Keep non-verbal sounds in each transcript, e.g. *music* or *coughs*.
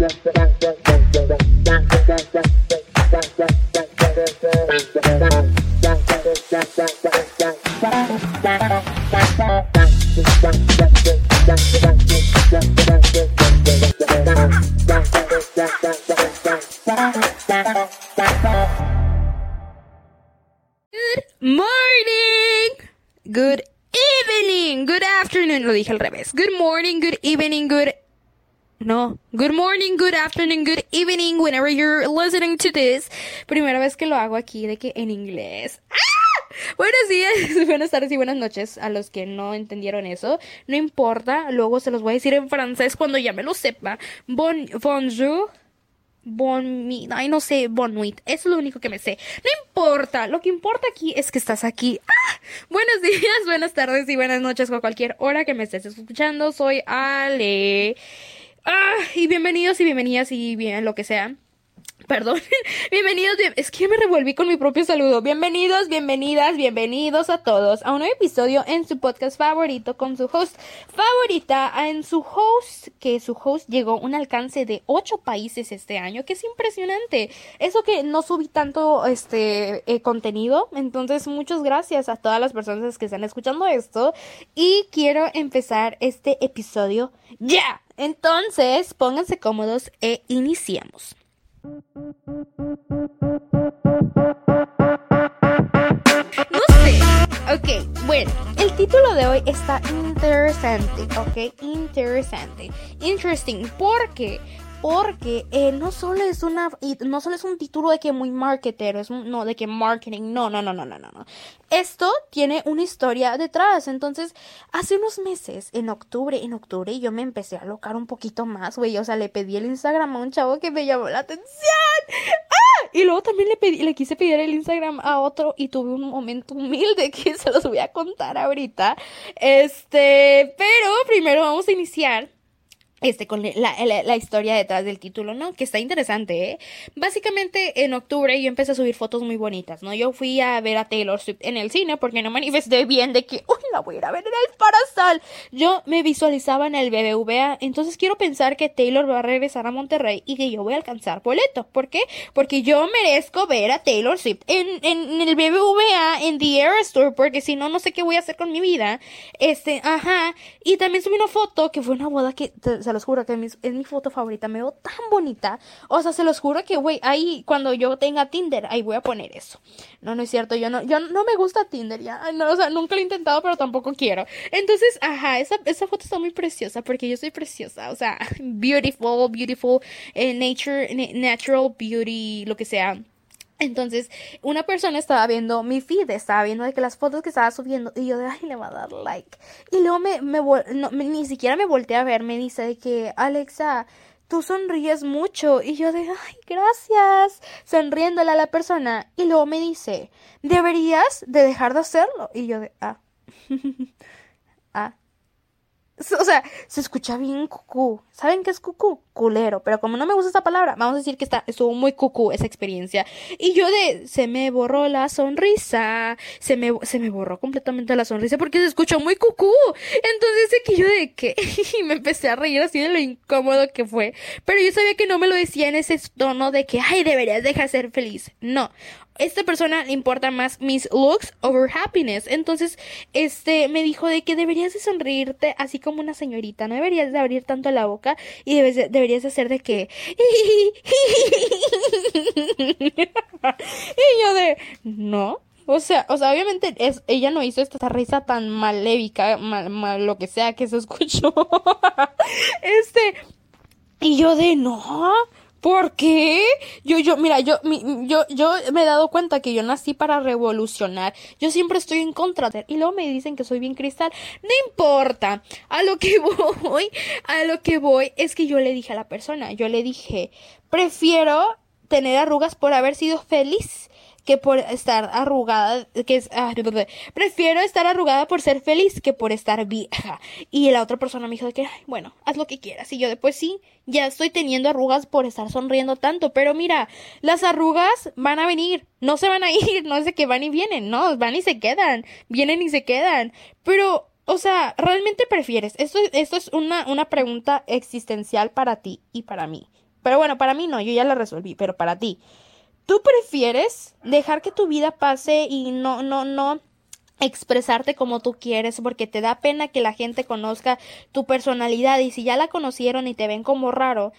Thank you. Primera vez que lo hago aquí de que en inglés. ¡Ah! Buenos *laughs* días, buenas tardes y buenas noches a los que no entendieron eso. No importa, luego se los voy a decir en francés cuando ya me lo sepa. Bon, bonjour. Bon mi, ay no sé, bon nuit, es lo único que me sé. No importa, lo que importa aquí es que estás aquí. ¡Ah! Buenos *laughs* días, buenas tardes y buenas noches a cualquier hora que me estés escuchando. Soy Ale. Ah, y bienvenidos y bienvenidas y bien lo que sea. Perdón, *laughs* bienvenidos, bien- es que me revolví con mi propio saludo. Bienvenidos, bienvenidas, bienvenidos a todos a un nuevo episodio en su podcast favorito con su host favorita, en su host, que su host llegó un alcance de ocho países este año, que es impresionante. Eso que no subí tanto este eh, contenido, entonces muchas gracias a todas las personas que están escuchando esto y quiero empezar este episodio ya. Entonces, pónganse cómodos e iniciamos. No sé. Ok, bueno, el título de hoy está interesante, ok, interesante, interesting, ¿por qué? Porque eh, no solo es una, no solo es un título de que muy marketero, es no de que marketing, no, no, no, no, no, no, no. Esto tiene una historia detrás. Entonces, hace unos meses, en octubre, en octubre, yo me empecé a locar un poquito más, güey. O sea, le pedí el Instagram a un chavo que me llamó la atención. ¡Ah! Y luego también le pedí, le quise pedir el Instagram a otro y tuve un momento humilde *laughs* que se los voy a contar ahorita. Este, pero primero vamos a iniciar este, con la, la, la historia detrás del título, ¿no? Que está interesante, ¿eh? Básicamente, en octubre yo empecé a subir fotos muy bonitas, ¿no? Yo fui a ver a Taylor Swift en el cine porque no manifesté bien de que, uy, la voy a ir a ver en el Parasol. Yo me visualizaba en el BBVA, entonces quiero pensar que Taylor va a regresar a Monterrey y que yo voy a alcanzar boleto. ¿Por qué? Porque yo merezco ver a Taylor Swift en, en, en el BBVA, en The Era Store, porque si no, no sé qué voy a hacer con mi vida. Este, ajá. Y también subí una foto que fue una boda que, se los juro que es mi, foto favorita, me veo tan bonita. O sea, se los juro que, güey, ahí cuando yo tenga Tinder, ahí voy a poner eso. No, no es cierto, yo no, yo no me gusta Tinder ya. O sea, nunca lo he intentado, pero tampoco quiero. Entonces, ajá, esa, esa foto está muy preciosa porque yo soy preciosa. O sea, *laughs* beautiful, beautiful, eh, nature, na- natural beauty, lo que sea. Entonces, una persona estaba viendo mi feed, estaba viendo de que las fotos que estaba subiendo, y yo de, ay, le va a dar like. Y luego me, me, ni siquiera me volteé a ver, me dice de que, Alexa, tú sonríes mucho. Y yo de, ay, gracias, sonriéndole a la persona. Y luego me dice, deberías de dejar de hacerlo. Y yo de, ah, *laughs* ah. O sea, se escucha bien cucú. ¿Saben qué es cucú? Culero. Pero como no me gusta esa palabra, vamos a decir que está, estuvo muy cucú esa experiencia. Y yo de, se me borró la sonrisa. Se me, se me borró completamente la sonrisa porque se escuchó muy cucú. Entonces, de que yo de que, *laughs* y me empecé a reír así de lo incómodo que fue. Pero yo sabía que no me lo decía en ese tono de que, ay, deberías dejar de ser feliz. No esta persona le importa más mis looks over happiness. Entonces, este me dijo de que deberías de sonreírte así como una señorita, no deberías de abrir tanto la boca y debes de- deberías de hacer de que *laughs* y yo de no. O sea, o sea, obviamente es, ella no hizo esta risa tan malévica, mal, mal- lo que sea que se escuchó. *laughs* este, y yo de no, ¿por qué? Yo, yo, mira, yo, mi- yo, yo me he dado cuenta que yo nací para revolucionar. Yo siempre estoy en contra de. Y luego me dicen que soy bien cristal. No importa. A lo que *laughs* voy, a lo que voy es que yo le dije a la persona, yo le dije, prefiero tener arrugas por haber sido feliz que por estar arrugada, que es, ah, prefiero estar arrugada por ser feliz que por estar vieja. Y la otra persona me dijo que, bueno, haz lo que quieras. Y yo después sí, ya estoy teniendo arrugas por estar sonriendo tanto. Pero mira, las arrugas van a venir, no se van a *laughs* ir, no es de que van y vienen, no, van y se quedan, vienen y se quedan. Pero o sea, ¿realmente prefieres? Esto, esto es una, una pregunta existencial para ti y para mí. Pero bueno, para mí no, yo ya la resolví, pero para ti. ¿Tú prefieres dejar que tu vida pase y no, no, no expresarte como tú quieres porque te da pena que la gente conozca tu personalidad y si ya la conocieron y te ven como raro,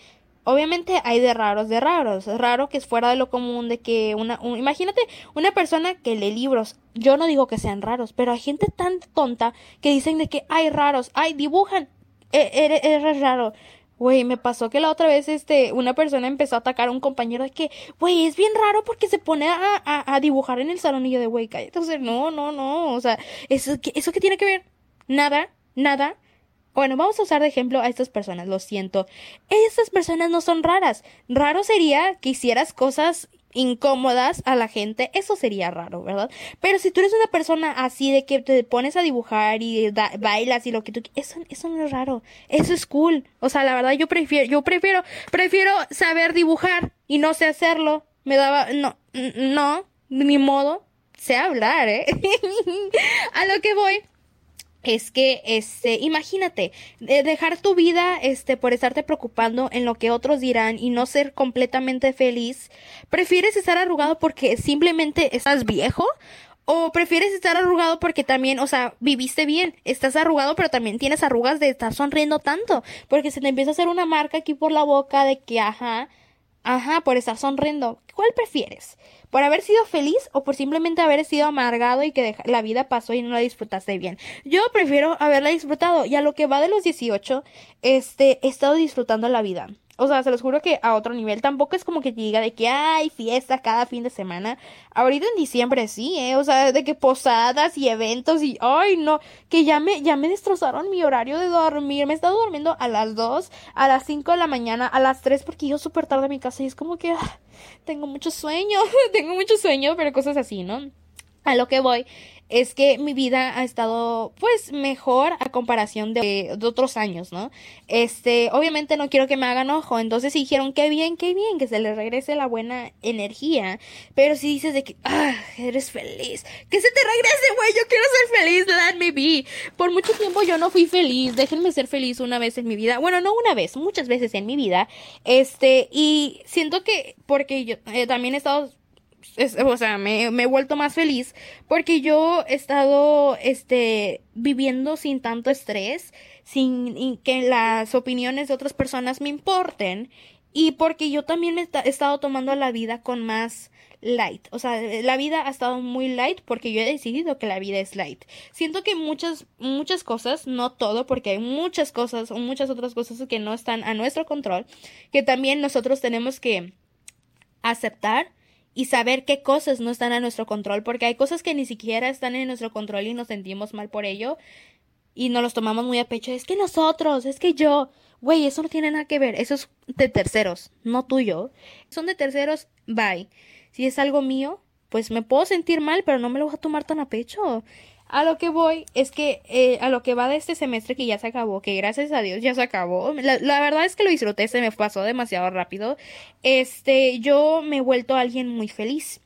obviamente hay de raros de raros. Raro que es fuera de lo común de que una... imagínate una persona que lee libros. Yo no digo que sean raros, pero hay gente tan tonta que dicen de que hay raros, hay dibujan. E, eres, eres raro. Güey, me pasó que la otra vez, este, una persona empezó a atacar a un compañero de que, güey, es bien raro porque se pone a, a, dibujar en el salón de, güey, cállate. O sea, no, no, no. O sea, ¿eso, ¿eso qué tiene que ver? Nada, nada. Bueno, vamos a usar de ejemplo a estas personas, lo siento. Estas personas no son raras. Raro sería que hicieras cosas incómodas a la gente, eso sería raro, ¿verdad? Pero si tú eres una persona así de que te pones a dibujar y bailas y lo que tú eso eso no es raro, eso es cool. O sea, la verdad yo prefiero yo prefiero prefiero saber dibujar y no sé hacerlo. Me daba no no, ni modo, sé hablar, ¿eh? *laughs* a lo que voy es que, este, imagínate, dejar tu vida, este, por estarte preocupando en lo que otros dirán y no ser completamente feliz, ¿prefieres estar arrugado porque simplemente estás viejo? ¿O prefieres estar arrugado porque también, o sea, viviste bien, estás arrugado, pero también tienes arrugas de estar sonriendo tanto? Porque se te empieza a hacer una marca aquí por la boca de que, ajá, ajá, por estar sonriendo. ¿Cuál prefieres? por haber sido feliz o por simplemente haber sido amargado y que la vida pasó y no la disfrutaste bien. Yo prefiero haberla disfrutado y a lo que va de los 18, este, he estado disfrutando la vida. O sea, se los juro que a otro nivel. Tampoco es como que diga de que hay fiesta cada fin de semana. Ahorita en diciembre sí, ¿eh? O sea, de que posadas y eventos y... ¡Ay, no! Que ya me, ya me destrozaron mi horario de dormir. Me he estado durmiendo a las 2, a las 5 de la mañana, a las 3 porque yo súper tarde a mi casa y es como que... Ah, tengo mucho sueño, *laughs* tengo mucho sueño, pero cosas así, ¿no? A lo que voy es que mi vida ha estado pues mejor a comparación de, otros años, ¿no? Este, obviamente no quiero que me hagan ojo, entonces dijeron qué bien, qué bien, que se les regrese la buena energía, pero si dices de que, ah, eres feliz, que se te regrese, güey, yo quiero ser feliz, let me be. Por mucho tiempo yo no fui feliz, déjenme ser feliz una vez en mi vida, bueno, no una vez, muchas veces en mi vida, este, y siento que porque yo eh, también he estado o sea, me, he vuelto más feliz porque yo he estado, este, viviendo sin tanto estrés, sin que las opiniones de otras personas me importen y porque yo también he, he estado tomando la vida con más light. O sea, la vida ha estado muy light porque yo he decidido que la vida es light. Siento que muchas, muchas cosas, no todo, porque hay muchas cosas o muchas otras cosas que no están a nuestro control, que también nosotros tenemos que aceptar y saber qué cosas no están a nuestro control, porque hay cosas que ni siquiera están en nuestro control y nos sentimos mal por ello y nos los tomamos muy a pecho. Es que nosotros, es que yo, güey, eso no tiene nada que ver, eso es de terceros, no tuyo. Son de terceros, bye. Si es algo mío, pues me puedo sentir mal, pero no me lo voy a tomar tan a pecho. A lo que voy es que eh, a lo que va de este semestre que ya se acabó, que gracias a Dios ya se acabó. La, verdad es que lo disfruté, se me pasó demasiado rápido. Este, yo me he vuelto alguien muy feliz.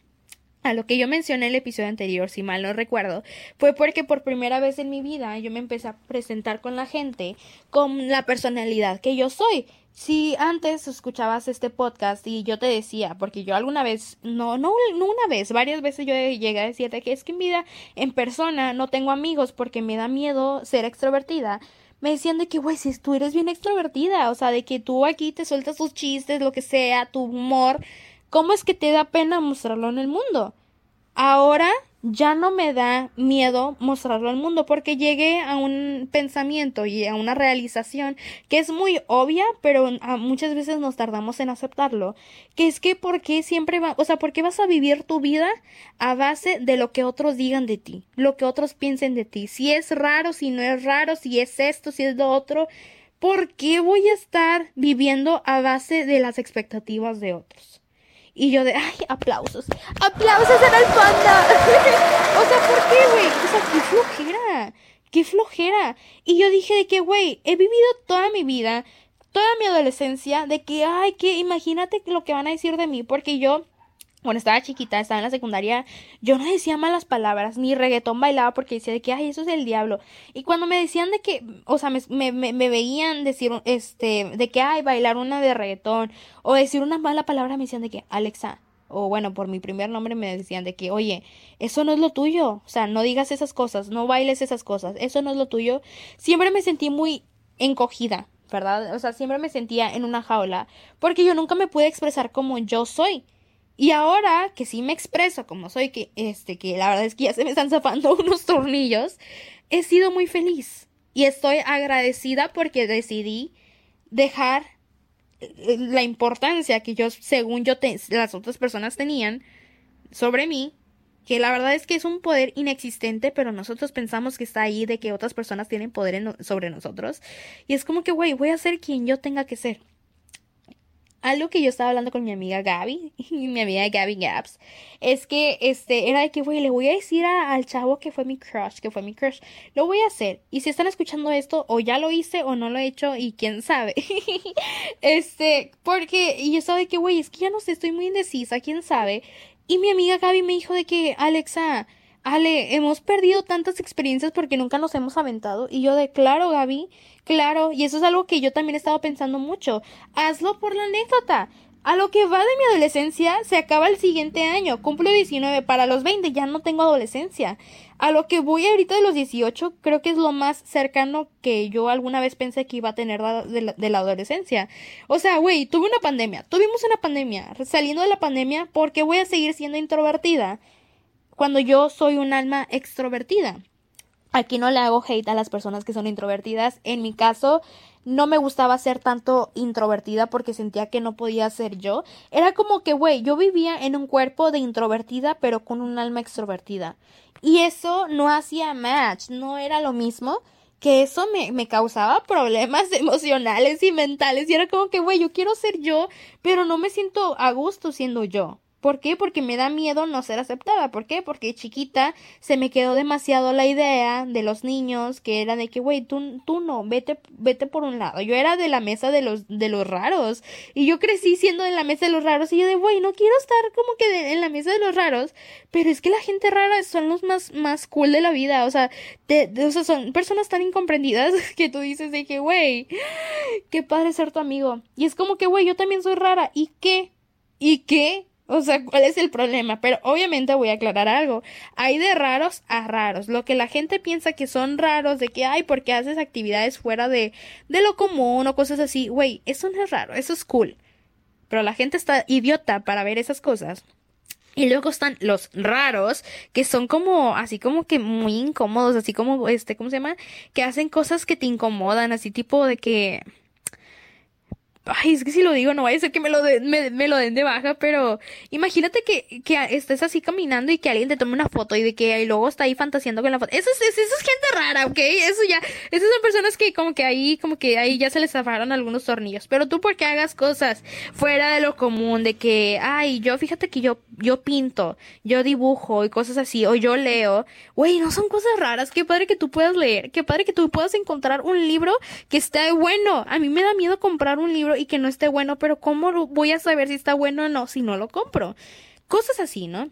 A lo que yo mencioné en el episodio anterior, si mal no recuerdo, fue porque por primera vez en mi vida yo me empecé a presentar con la gente con la personalidad que yo soy. Si antes escuchabas este podcast y yo te decía, porque yo alguna vez, no, no, no una vez, varias veces yo llegué a decirte que es que en vida, en persona, no tengo amigos porque me da miedo ser extrovertida. Me decían de que, güey, si tú eres bien extrovertida, o sea, de que tú aquí te sueltas tus chistes, lo que sea, tu humor, ¿cómo es que te da pena mostrarlo en el mundo? Ahora ya no me da miedo mostrarlo al mundo porque llegué a un pensamiento y a una realización que es muy obvia, pero muchas veces nos tardamos en aceptarlo, que es que por qué siempre va, o sea, por qué vas a vivir tu vida a base de lo que otros digan de ti, lo que otros piensen de ti, si es raro, si no es raro, si es esto, si es lo otro, ¿por qué voy a estar viviendo a base de las expectativas de otros? Y yo de, ay, aplausos. Aplausos en el fondo. *laughs* o sea, ¿por qué, güey? O sea, qué flojera. Qué flojera. Y yo dije de que, güey, he vivido toda mi vida, toda mi adolescencia, de que, ay, que imagínate lo que van a decir de mí, porque yo cuando estaba chiquita, estaba en la secundaria, yo no decía malas palabras, ni reggaetón bailaba porque decía de que, ay, eso es el diablo. Y cuando me decían de que, o sea, me, me, me veían decir, este, de que, ay, bailar una de reggaetón, o decir una mala palabra, me decían de que, Alexa, o bueno, por mi primer nombre me decían de que, oye, eso no es lo tuyo, o sea, no digas esas cosas, no bailes esas cosas, eso no es lo tuyo. Siempre me sentí muy encogida, ¿verdad? O sea, siempre me sentía en una jaula, porque yo nunca me pude expresar como yo soy. Y ahora que sí me expreso como soy, que este, que la verdad es que ya se me están zafando *laughs* unos tornillos, he sido muy feliz. Y estoy agradecida porque decidí dejar eh, la importancia que yo, según yo, las otras personas tenían sobre mí, que la verdad es que es un poder inexistente, pero nosotros pensamos que está ahí de que otras personas tienen poder sobre nosotros. Y es como que, güey, voy a ser quien yo tenga que ser algo que yo estaba hablando con mi amiga Gaby, *laughs* mi amiga Gaby Gaps, es que este era de que, güey, le voy a decir al chavo que fue mi crush, que fue mi crush, lo voy a hacer. Y si están escuchando esto, o ya lo hice o no lo he hecho, y quién sabe. *laughs* este, porque, y yo estaba de que, güey, es que ya no sé, estoy muy indecisa, quién sabe. Y mi amiga Gaby me dijo de que, Alexa, Ale, hemos perdido tantas experiencias porque nunca nos hemos aventado. Y yo de, claro, Gaby, claro. Y eso es algo que yo también he estado pensando mucho. Hazlo por la anécdota. A lo que va de mi adolescencia, se acaba el siguiente año. Cumplo 19. Para los 20 ya no tengo adolescencia. A lo que voy ahorita de los 18, creo que es lo más cercano que yo alguna vez pensé que iba a tener de la, de la adolescencia. O sea, güey, tuve una pandemia. Tuvimos una pandemia. Saliendo de la pandemia, porque voy a seguir siendo introvertida cuando yo soy un alma extrovertida. Aquí no le hago hate a las personas que son introvertidas. En mi caso, no me gustaba ser tanto introvertida porque sentía que no podía ser yo. Era como que, güey, yo vivía en un cuerpo de introvertida, pero con un alma extrovertida. Y eso no hacía match, no era lo mismo que eso me, me, causaba problemas *laughs* emocionales y mentales. Y era como que, güey, yo quiero ser yo, pero no me siento a gusto siendo yo. ¿Por qué? Porque me da miedo no ser aceptada. ¿Por qué? Porque chiquita se me quedó demasiado la idea de los niños que era de que, güey, tú, tú no, vete, vete por un lado. Yo era de la mesa de los, de los raros. Y yo crecí siendo de la mesa de los raros. Y yo de, güey, no quiero estar como que en la mesa de los raros. Pero es que la gente rara son los más, más cool de la vida. O sea, o sea, son personas tan incomprendidas *laughs* que tú dices de que, güey, qué padre ser tu amigo. Y es como que, güey, yo también soy rara. ¿Y qué? ¿Y qué? O sea, ¿cuál es el problema? Pero obviamente voy a aclarar algo. Hay de raros a raros. Lo que la gente piensa que son raros, de que hay porque haces actividades fuera de, de lo común o cosas así. Güey, eso no es raro, eso es cool. Pero la gente está idiota para ver esas cosas. Y luego están los raros, que son como, así como que muy incómodos, así como, este, ¿cómo se llama? Que hacen cosas que te incomodan, así tipo de que, Ay, es que si lo digo no vaya a ser que me lo, me, lo den de baja, pero imagínate que, estés así caminando y que alguien te tome una foto y de que y luego está ahí fantaseando con la foto. Eso es, eso es gente rara, ¿ok? Eso ya, esas son personas que como que ahí, como que ahí ya se les zafaron algunos tornillos. Pero tú porque hagas cosas fuera de lo común, de que, ay, yo fíjate que yo, yo pinto, yo dibujo y cosas así, o yo leo, güey, no son cosas raras. Qué padre que tú puedas leer, qué padre que tú puedas encontrar un libro que esté bueno. A mí me da miedo comprar un libro y que no esté bueno, pero ¿cómo voy a saber si está bueno o no si no lo compro? Cosas así, ¿no?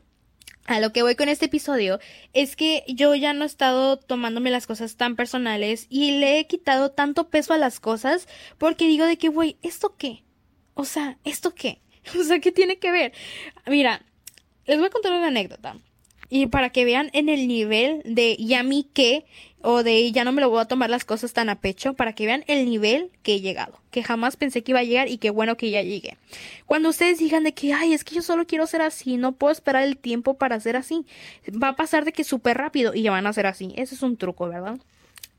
A lo que voy con este episodio es que yo ya no he estado tomándome las cosas tan personales y le he quitado tanto peso a las cosas porque digo de que, güey, ¿esto qué? O sea, ¿esto qué? *laughs* O sea, ¿qué tiene que ver? Mira, les voy a contar una anécdota. Y para que vean en el nivel de ¿y a mí qué? O de ya no me lo voy a tomar las cosas tan a pecho, para que vean el nivel que he llegado, que jamás pensé que iba a llegar y qué bueno que ya llegué. Cuando ustedes digan de que, ay, es que yo solo quiero ser así, no puedo esperar el tiempo para ser así, va a pasar de que súper rápido y ya van a ser así. Ese es un truco, ¿verdad?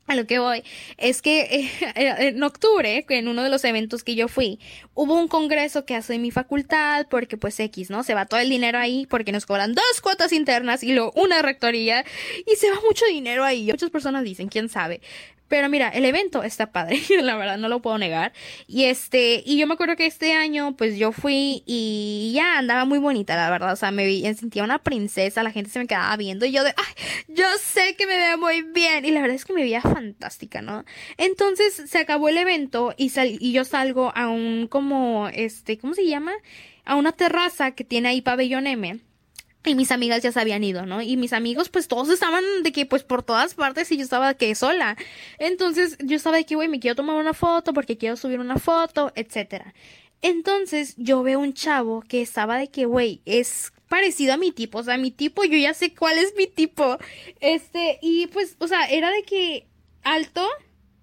A lo que voy es que *laughs* eh, en octubre, en uno de los eventos que yo fui, hubo un congreso que hace mi facultad porque pues X, ¿no? Se va todo el dinero ahí porque nos cobran dos cuotas internas y luego una rectoría y se va mucho dinero ahí. Muchas personas dicen, quién sabe. Pero mira, el evento está padre, *laughs* la verdad, no lo puedo negar. Y este, y yo me acuerdo que este año, pues yo fui y ya andaba muy bonita, la verdad. O sea, me, vi, sentía una princesa, la gente se me quedaba viendo y yo de, ay, yo sé que me veo muy bien. Y la verdad es que me veía fantástica, ¿no? Entonces se acabó el evento y, sal, y yo salgo a un como, este, ¿cómo se llama? A una terraza que tiene ahí pabellón M y mis amigas ya se habían ido, ¿no? Y mis amigos, pues todos estaban de que, pues por todas partes y yo estaba que sola. Entonces yo estaba de que, güey, me quiero tomar una foto porque quiero subir una foto, etcétera. Entonces yo veo un chavo que estaba de que, güey, es parecido a mi tipo, o sea, mi tipo, yo ya sé cuál es mi tipo. Este, y pues, o sea, era de que alto.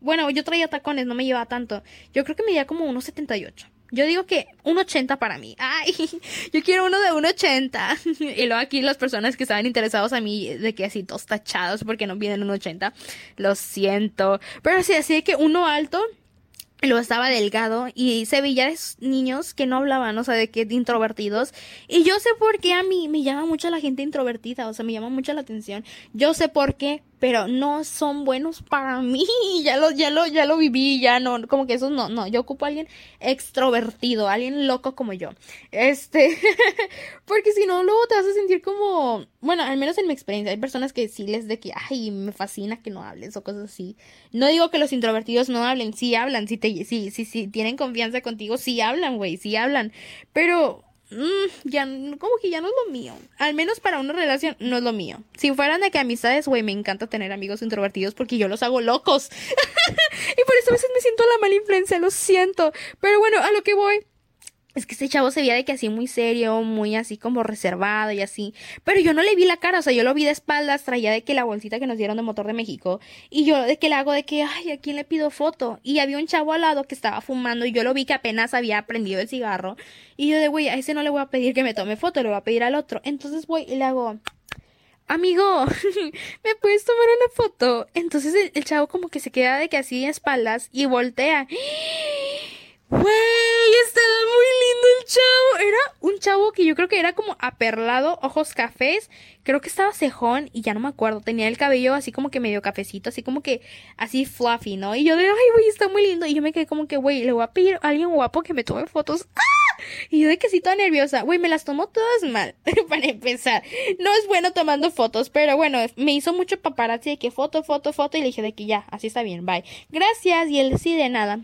Bueno, yo traía tacones, no me llevaba tanto. Yo creo que me llevaba como unos 78. Yo digo que un 80 para mí. Ay, *laughs* yo quiero uno de un 80. *laughs* y luego aquí las personas que estaban interesados a mí de que así dos tachados porque no vienen un 80. Lo siento. Pero así, así de que uno alto Luego estaba delgado y se veía de niños que no hablaban, o sea, de que introvertidos. Y yo sé por qué a mí me llama mucho la gente introvertida, o sea, me llama mucho la atención. Yo sé por qué, pero no son buenos para mí. *laughs* Ya lo, ya lo, ya lo viví, ya no, como que eso no, no. Yo ocupo a alguien extrovertido, alguien loco como yo. Este, *laughs* porque si no, luego te vas a sentir como, bueno, al menos en mi experiencia, hay personas que sí les de que, ay, me fascina que no hables o cosas así. No digo que los introvertidos no hablen, sí hablan, sí te, sí, sí, sí, tienen confianza contigo, sí hablan, güey, sí hablan. Pero Mm, ya, como que ya no es lo mío. Al menos para una relación, no es lo mío. Si fueran de que amistades, güey, me encanta tener amigos introvertidos porque yo los hago locos. *laughs* y por eso a veces me siento la mala influencia, lo siento. Pero bueno, a lo que voy es que este chavo se veía de que así muy serio, muy así como reservado y así. Pero yo no le vi la cara, o sea, yo lo vi de espaldas, traía de que la bolsita que nos dieron de motor de México. Y yo de que le hago de que, ay, ¿a quién le pido foto? Y había un chavo al lado que estaba fumando y yo lo vi que apenas había prendido el cigarro. Y yo de, güey, a ese no le voy a pedir que me tome foto, le voy a pedir al otro. Entonces voy y le hago, amigo, *laughs* ¿me puedes tomar una foto? Entonces el, el chavo como que se queda de que así de espaldas y voltea. Güey, estaba muy lindo el chavo. Era un chavo que yo creo que era como aperlado, ojos cafés. Creo que estaba cejón y ya no me acuerdo. Tenía el cabello así como que medio cafecito, así como que así fluffy, ¿no? Y yo de, ay, güey, está muy lindo. Y yo me quedé como que, güey, le voy a pedir a alguien guapo que me tome fotos. ¡Ah! *laughs* Y yo de que sí, toda nerviosa. Güey, me las tomó todas mal, *laughs* para empezar. No es bueno tomando fotos, pero bueno, me hizo mucho paparazzi de que foto, foto, foto. Y le dije de que ya, así está bien, bye. Gracias. Y él sí de nada.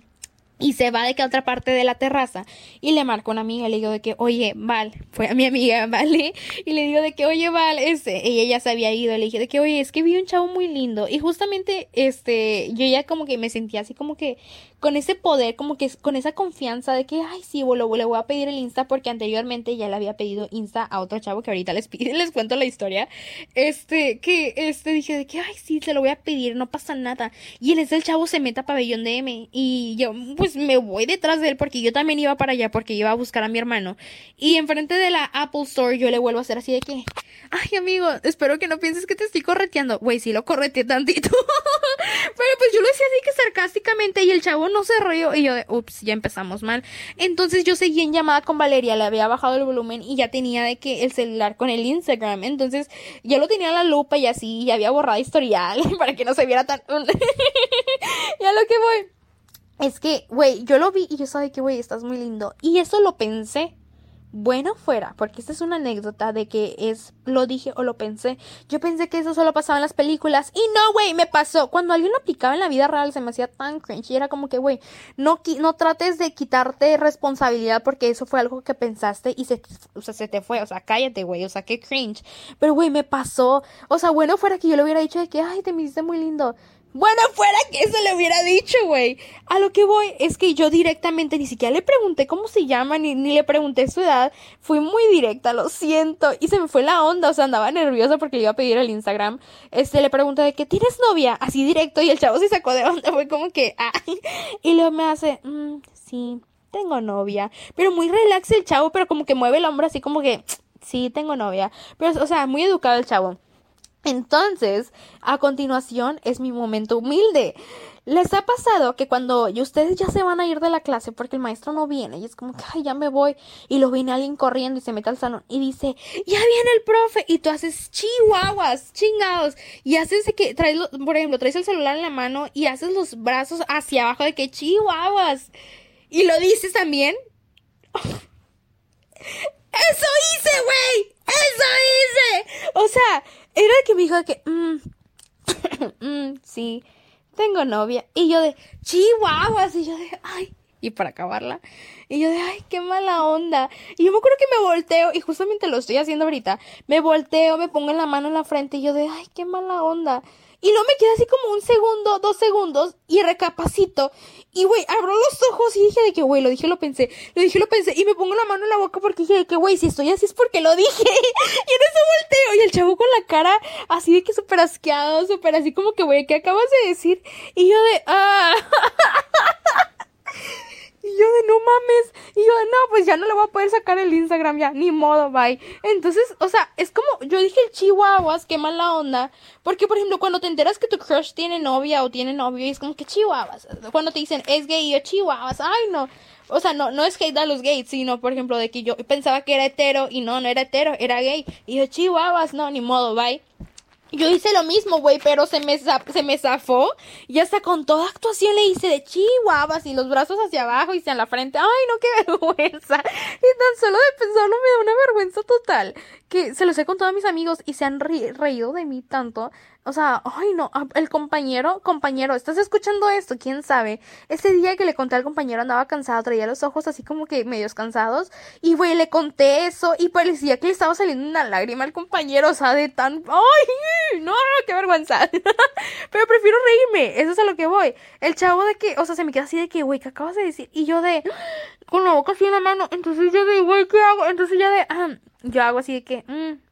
Y se va de que a otra parte de la terraza. Y le marco a una amiga le digo de que, oye, Val, fue a mi amiga, *laughs* ¿vale? Y le digo de que, oye, Val, este, ella ya se había ido. Le dije de que, oye, es que vi un chavo muy lindo. Y justamente, este, yo ya como que me sentía así como que, con ese poder, como que con esa confianza de que, ay, sí, lo, le voy a pedir el Insta porque anteriormente ya le había pedido Insta a otro chavo que ahorita les *laughs* pide, les cuento la historia. Este, que, este, dije de que, ay, sí, se lo voy a pedir, no pasa nada. Y en ese el chavo se mete a pabellón de M y yo, pues me voy detrás de él porque yo también iba para allá porque iba a buscar a mi hermano. Y enfrente de la Apple Store yo le vuelvo a hacer así de que, ay, amigo, espero que no pienses que te estoy correteando. Güey, sí lo correteé tantito. *laughs* Pero pues yo lo decía así que sarcásticamente y el chavo no se rió y yo de, ups, ya empezamos mal. Entonces yo seguí en llamada con Valeria, le había bajado el volumen y ya tenía de que el celular con el Instagram. Entonces ya lo tenía en la lupa y así, ya había borrado historial *laughs* para que no se viera tan... *laughs* ya lo que voy. Es que, güey, yo lo vi y yo sabía que, güey, estás muy lindo. Y eso lo pensé bueno fuera, porque esta es una anécdota de que es lo dije o lo pensé. Yo pensé que eso solo pasaba en las películas y no, güey, me pasó. Cuando alguien lo aplicaba en la vida real se me hacía tan cringe y era como que, güey, no, no trates de quitarte responsabilidad porque eso fue algo que pensaste y se, o sea, se te fue. O sea, cállate, güey, o sea, qué cringe. Pero, güey, me pasó. O sea, bueno fuera que yo le hubiera dicho de que, ay, te me hiciste muy lindo. Bueno, fuera que eso le hubiera dicho, güey. A lo que voy es que yo directamente ni siquiera le pregunté cómo se llama, ni, ni le pregunté su edad. Fui muy directa, lo siento. Y se me fue la onda, o sea, andaba nerviosa porque le iba a pedir el Instagram. Este, le pregunté de que tienes novia, así directo, y el chavo se sacó de onda, fue como que, ay. Y luego me hace, mm, sí, tengo novia. Pero muy relax el chavo, pero como que mueve el hombro así como que, sí, tengo novia. Pero, o sea, muy educado el chavo. Entonces, a continuación es mi momento humilde. ¿Les ha pasado que cuando ustedes ya se van a ir de la clase porque el maestro no viene y es como que, ay, ya me voy y lo viene alguien corriendo y se mete al salón y dice, ya viene el profe y tú haces chihuahuas, chingados y haces que, traes, por ejemplo, traes el celular en la mano y haces los brazos hacia abajo de que chihuahuas y lo dices también. *laughs* ¡Eso hice, güey! ¡Eso hice! O sea, era el que me dijo que, mmm, *coughs* mm, sí, tengo novia. Y yo de, chihuahuas. Y yo de, ay, y para acabarla. Y yo de, ay, qué mala onda. Y yo me acuerdo que me volteo, y justamente lo estoy haciendo ahorita, me volteo, me pongo la mano en la frente y yo de, ay, qué mala onda. Y luego me quedé así como un segundo, dos segundos y recapacito. Y güey, abro los ojos y dije de que güey, lo dije, lo pensé, lo dije, lo pensé. Y me pongo la mano en la boca porque dije de que güey, si estoy así es porque lo dije. *laughs* y en eso volteo. Y el chavo con la cara así de que súper asqueado, súper así como que güey, ¿qué acabas de decir? Y yo de, ah. *laughs* Y yo de no mames. Y yo no, pues ya no le voy a poder sacar el Instagram ya. Ni modo, bye. Entonces, o sea, es como, yo dije el chihuahuas, qué mala onda. Porque, por ejemplo, cuando te enteras que tu crush tiene novia o tiene novio, y es como que chihuahuas. Cuando te dicen es gay, yo chihuahuas. Ay, no. O sea, no, no es hate a los gays, sino, por ejemplo, de que yo pensaba que era hetero y no, no era hetero, era gay. Y yo chihuahuas, no, ni modo, bye. Yo hice lo mismo, güey, pero se me, se me zafó. Y hasta con toda actuación le hice de chihuahuas y los brazos hacia abajo y hacia la frente. Ay, no, qué *laughs* vergüenza. Y tan solo de pensarlo me da una vergüenza total. Que se los he contado a mis amigos y se han reído de mí tanto. O sea, ay no, el compañero, compañero, ¿estás escuchando esto? ¿Quién sabe? Ese día que le conté al compañero andaba cansado, traía los ojos así como que medios cansados. Y güey, le conté eso y parecía que le estaba saliendo una lágrima al compañero, o sea, de tan... ¡Ay! No, qué vergüenza. *laughs* Pero prefiero reírme, eso es a lo que voy. El chavo de que, o sea, se me queda así de que, güey, ¿qué acabas de decir? Y yo de... Con la boca así en la mano. Entonces yo de, güey, ¿qué hago? Entonces yo de... yo hago así de que... Mm,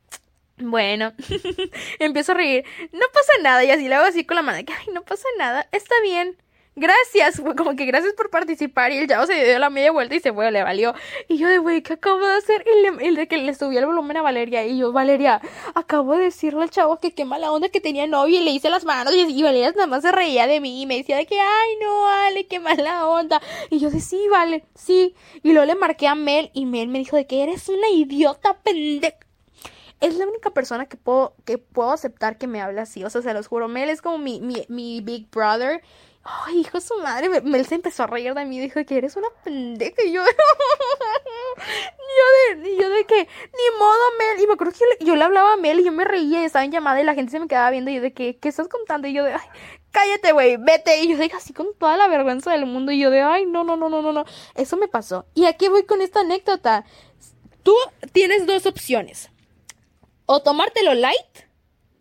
bueno, *laughs* empiezo a reír. No pasa nada. Y así le hago así con la mano. Que, ay, no pasa nada. Está bien. Gracias. *laughs* Como que gracias por participar. Y el chavo se dio la media vuelta y se fue, le valió. Y yo de, güey, ¿qué acabo de hacer? Y el de que le subí el volumen a Valeria. Y yo, Valeria, acabo de decirle al chavo que qué mala onda que tenía novio. Y le hice las manos. Y, Valeria nada más se reía de mí. Y me decía de que, ay, no, vale, qué mala onda. Y yo de, sí, vale, sí. Y luego le marqué a Mel. Y Mel me dijo de que eres una idiota pendeja es la única persona que puedo, que puedo aceptar que me hable así. O sea, se los juro. Mel es como mi, mi, mi big brother. Ay, hijo de su madre. Mel se empezó a reír de mí. Dijo que eres una pendeja. Y yo, *laughs* yo, de, yo de que, ni modo, Mel. Y me acuerdo que yo, le hablaba a Mel y yo me reía y estaba en llamada y la gente se me quedaba viendo. Y yo de que, ¿qué estás contando? Y yo de, ay, cállate, güey, vete. Y yo de así con toda la vergüenza del mundo. Y yo de, ay, no, no, no, no, no, no. Eso me pasó. Y aquí voy con esta anécdota. Tú tienes dos opciones o tomártelo light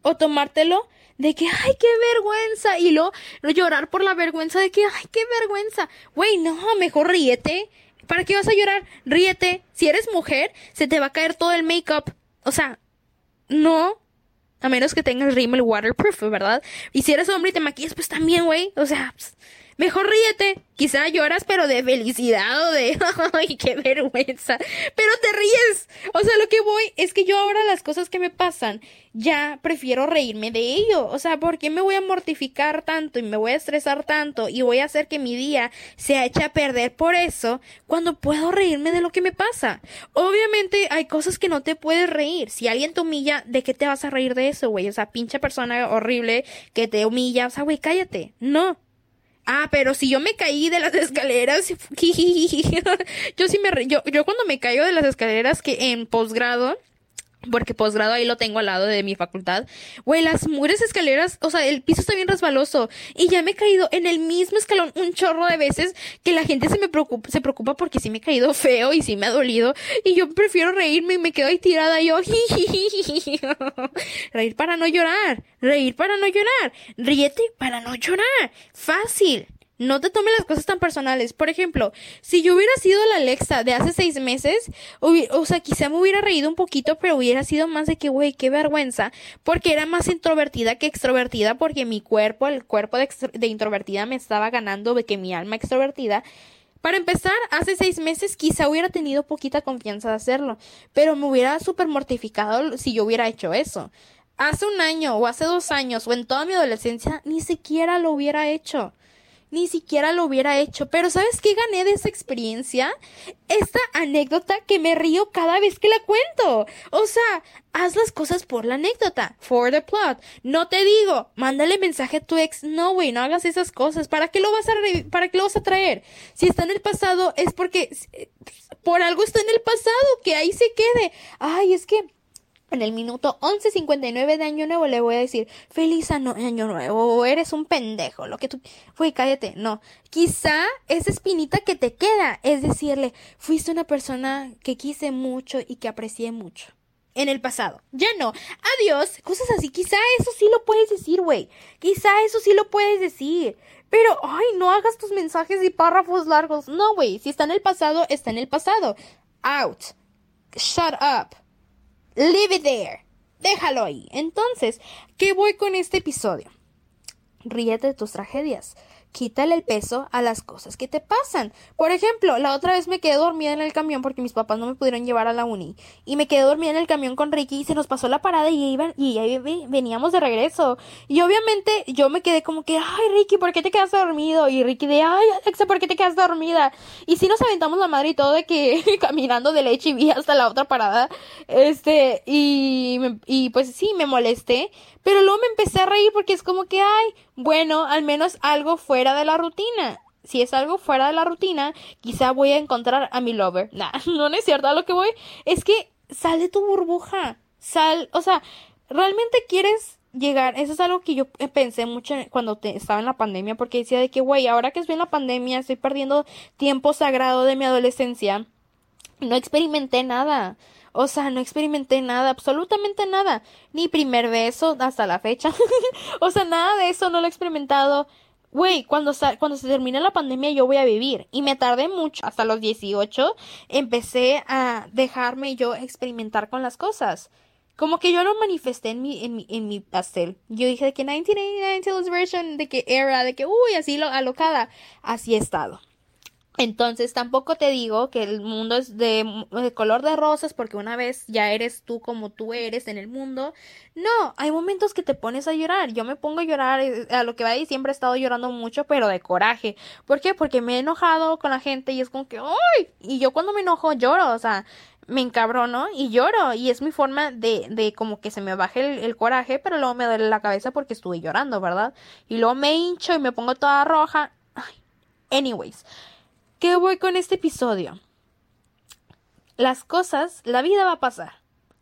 o tomártelo de que, ay, qué vergüenza. Y luego llorar por la vergüenza de que, ay, qué vergüenza. Güey, no, mejor ríete. ¿Para qué vas a llorar? Ríete. Si eres mujer, se te va a caer todo el make-up. O sea, no. A menos que tengas rímel waterproof, ¿verdad? Y si eres hombre y te maquillas, pues también, güey. O sea, Mejor ríete. Quizá lloras, pero de felicidad o de, *laughs* ay, qué vergüenza. Pero te ríes. O sea, lo que voy es que yo ahora las cosas que me pasan, ya prefiero reírme de ello. O sea, ¿por qué me voy a mortificar tanto y me voy a estresar tanto y voy a hacer que mi día se eche a perder por eso cuando puedo reírme de lo que me pasa? Obviamente hay cosas que no te puedes reír. Si alguien te humilla, ¿de qué te vas a reír de eso, güey? O sea, pinche persona horrible que te humilla. O sea, güey, cállate. No. Ah, pero si yo me caí de las *laughs* escaleras, *laughs* yo sí me, yo, yo cuando me caigo de las escaleras que en posgrado, porque posgrado ahí lo tengo al lado de mi facultad. Güey, las escaleras, o sea, el piso está bien resbaloso. Y ya me he caído en el mismo escalón un chorro de veces que la gente se me preocupa, se preocupa porque sí me he caído feo y sí me ha dolido. Y yo prefiero reírme y me quedo ahí tirada yo. *laughs* Reír para no llorar. Reír para no llorar. Ríete para no llorar. Fácil. No te tomes las cosas tan personales. Por ejemplo, si yo hubiera sido la Alexa de hace seis meses, o sea, quizá me hubiera reído un poquito, pero hubiera sido más de que, güey, qué vergüenza, porque era más introvertida que extrovertida, porque mi cuerpo, el cuerpo de, de introvertida me estaba ganando de que mi alma extrovertida. Para empezar, hace seis meses quizá hubiera tenido poquita confianza de hacerlo, pero me hubiera súper mortificado si yo hubiera hecho eso. hace un año o hace dos años o en toda mi adolescencia ni siquiera lo hubiera hecho ni siquiera lo hubiera hecho. Pero ¿sabes qué gané de esa experiencia? Esta anécdota que me río cada vez que la cuento. O sea, haz las cosas por la anécdota, for the plot. No te digo, mándale mensaje a tu ex, no güey, no hagas esas cosas. ¿Para qué lo vas a para qué lo vas a traer? Si está en el pasado es porque por algo está en el pasado, que ahí se quede. Ay, es que en el minuto 11.59 de Año Nuevo le voy a decir, feliz año, nuevo, eres un pendejo, lo que tú... Fue, cállate, no. Quizá esa espinita que te queda es decirle, fuiste una persona que quise mucho y que aprecié mucho. En el pasado. Ya no. Adiós. Cosas así. Quizá eso sí lo puedes decir, güey. Quizá eso sí lo puedes decir. Pero, ay, no hagas tus mensajes y párrafos largos. No, güey. Si está en el pasado, está en el pasado. Out. Shut up. Leave it there. Déjalo ahí. Entonces, ¿qué voy con este episodio? Ríete de tus tragedias quítale el peso a las cosas que te pasan. Por ejemplo, la otra vez me quedé dormida en el camión porque mis papás no me pudieron llevar a la uni. Y me quedé dormida en el camión con Ricky y se nos pasó la parada y, iban, y veníamos de regreso. Y obviamente yo me quedé como que, ay Ricky, ¿por qué te quedas dormido? Y Ricky de, ay Alexa, ¿por qué te quedas dormida? Y si nos aventamos la madre y todo de que *laughs* caminando de leche y hasta la otra parada. Este, y, y pues sí, me molesté. Pero luego me empecé a reír porque es como que, ay, bueno, al menos algo fuera de la rutina. Si es algo fuera de la rutina, quizá voy a encontrar a mi lover. *laughs* Nah, no, es cierto. A lo que voy es que sal de tu burbuja. Sal, o sea, realmente quieres llegar. Eso es algo que yo pensé mucho cuando estaba en la pandemia, porque decía de que, güey, ahora que estoy en la pandemia, estoy perdiendo tiempo sagrado de mi adolescencia. No experimenté nada. O sea, no experimenté nada, absolutamente nada. Ni primer beso hasta la fecha. *laughs* o sea, nada de eso no lo he experimentado. Güey, cuando, cuando se termine la pandemia yo voy a vivir. Y me tardé mucho. Hasta los 18 empecé a dejarme yo experimentar con las cosas. Como que yo lo manifesté en mi, en mi, en mi pastel. Yo dije de que 1989 celebration, de que era, de que, uy, así lo, alocada. Así he estado. Entonces tampoco te digo que el mundo es de, color de rosas porque una vez ya eres tú como tú eres en el mundo. No, hay momentos que te pones a llorar. Yo me pongo a llorar eh, a lo que va y siempre he estado llorando mucho, pero de coraje. ¿Por qué? Porque me he enojado con la gente y es como que ¡ay! Y yo cuando me enojo lloro, o sea, me encabrono y lloro y es mi forma de, de como que se me baje el, coraje, pero luego me duele la cabeza porque estuve llorando, ¿verdad? Y luego me hincho y me pongo toda roja. Ay. Anyways qué voy con este episodio? Las cosas, la vida va a pasar.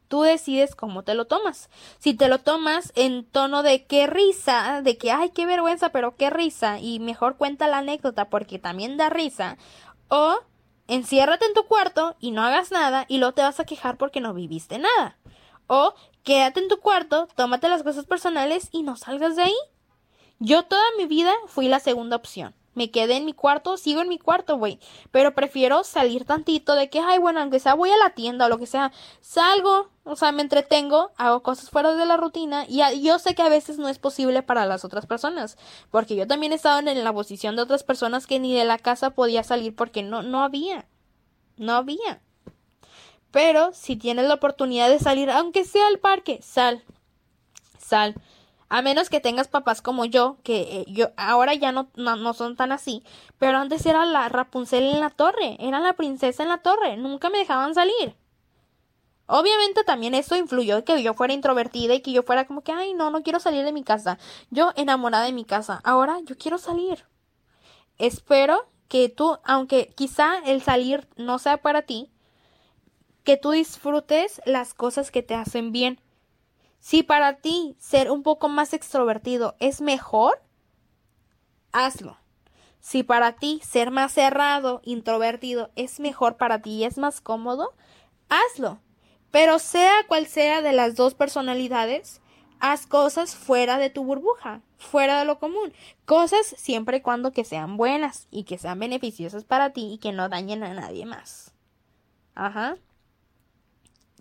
Tú decides cómo te lo tomas. Si te lo tomas en tono de qué risa, de que ay, qué vergüenza, pero qué risa, y mejor cuenta la anécdota porque también da risa, o enciérrate en tu cuarto y no hagas nada y luego te vas a quejar porque no viviste nada. O quédate en tu cuarto, tómate las cosas personales y no salgas de ahí. Yo toda mi vida fui la segunda opción me quedé en mi cuarto, sigo en mi cuarto, güey. Pero prefiero salir tantito de que, ay, bueno, aunque sea voy a la tienda o lo que sea, salgo, o sea, me entretengo, hago cosas fuera de la rutina y yo sé que a veces no es posible para las otras personas, porque yo también he estado en la posición de otras personas que ni de la casa podía salir porque no, no había, no había. Pero si tienes la oportunidad de salir, aunque sea al parque, sal, sal. A menos que tengas papás como yo, que eh, yo ahora ya no, no, son tan así, pero antes era la Rapunzel en la torre, era la princesa en la torre, nunca me dejaban salir. Obviamente también eso influyó que yo fuera introvertida y que yo fuera como que, ay, no, no quiero salir de mi casa. Yo enamorada de mi casa. Ahora yo quiero salir. Espero que tú, aunque quizá el salir no sea para ti, que tú disfrutes las cosas que te hacen bien. Si para ti ser un poco más extrovertido es mejor, hazlo. Si para ti ser más cerrado, introvertido es mejor para ti y es más cómodo, hazlo. Pero sea cual sea de las dos personalidades, haz cosas fuera de tu burbuja, fuera de lo común. Cosas siempre y cuando que sean buenas y que sean beneficiosas para ti y que no dañen a nadie más. Ajá.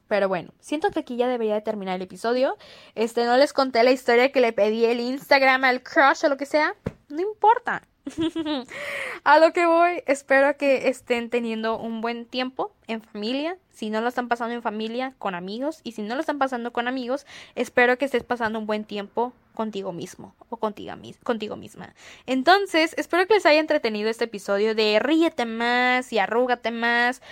Pero bueno, siento que aquí ya debería de terminar el episodio. Este, no les conté la historia que le pedí el Instagram al crush o lo que sea. No importa. *laughs* a lo que voy, espero que estén teniendo un buen tiempo en familia. Si no lo están pasando en familia, con amigos. Y si no lo están pasando con amigos, espero que estés pasando un buen tiempo contigo mismo o contigo, contigo misma. Entonces, espero que les haya entretenido este episodio de ríete más y arrúgate más.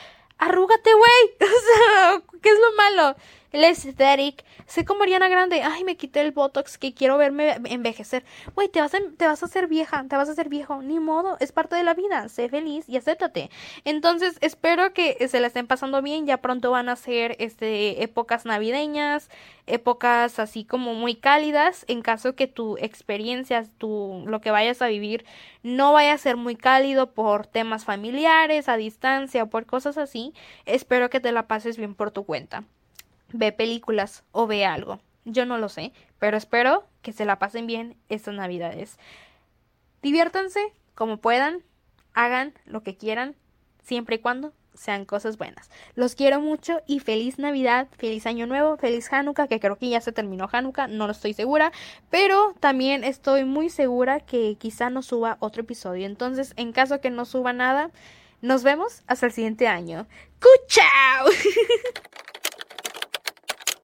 Arrúgate, güey. *laughs* O sea, ¿qué es lo malo? El aesthetic. Sé como Ariana Grande, ay, me quité el botox que quiero verme envejecer. Güey, te vas a, te vas a hacer vieja, te vas a hacer viejo, ni modo, es parte de la vida. Sé feliz y acéptate. Entonces, espero que se la estén pasando bien. Ya pronto van a ser este épocas navideñas, épocas así como muy cálidas en caso que tu experiencia, tu lo que vayas a vivir no vaya a ser muy cálido por temas familiares, a distancia o por cosas así. Espero que te la pases bien por tu cuenta ve películas o ve algo. Yo no lo sé, pero espero que se la pasen bien estas navidades. Diviértanse como puedan, hagan lo que quieran, siempre y cuando sean cosas buenas. Los quiero mucho y feliz Navidad, feliz Año Nuevo, feliz Hanukkah, que creo que ya se terminó Hanukkah, no lo estoy segura, pero también estoy muy segura que quizá no suba otro episodio. Entonces, en caso que no suba nada, nos vemos hasta el siguiente año. ¡Cuchao! *laughs*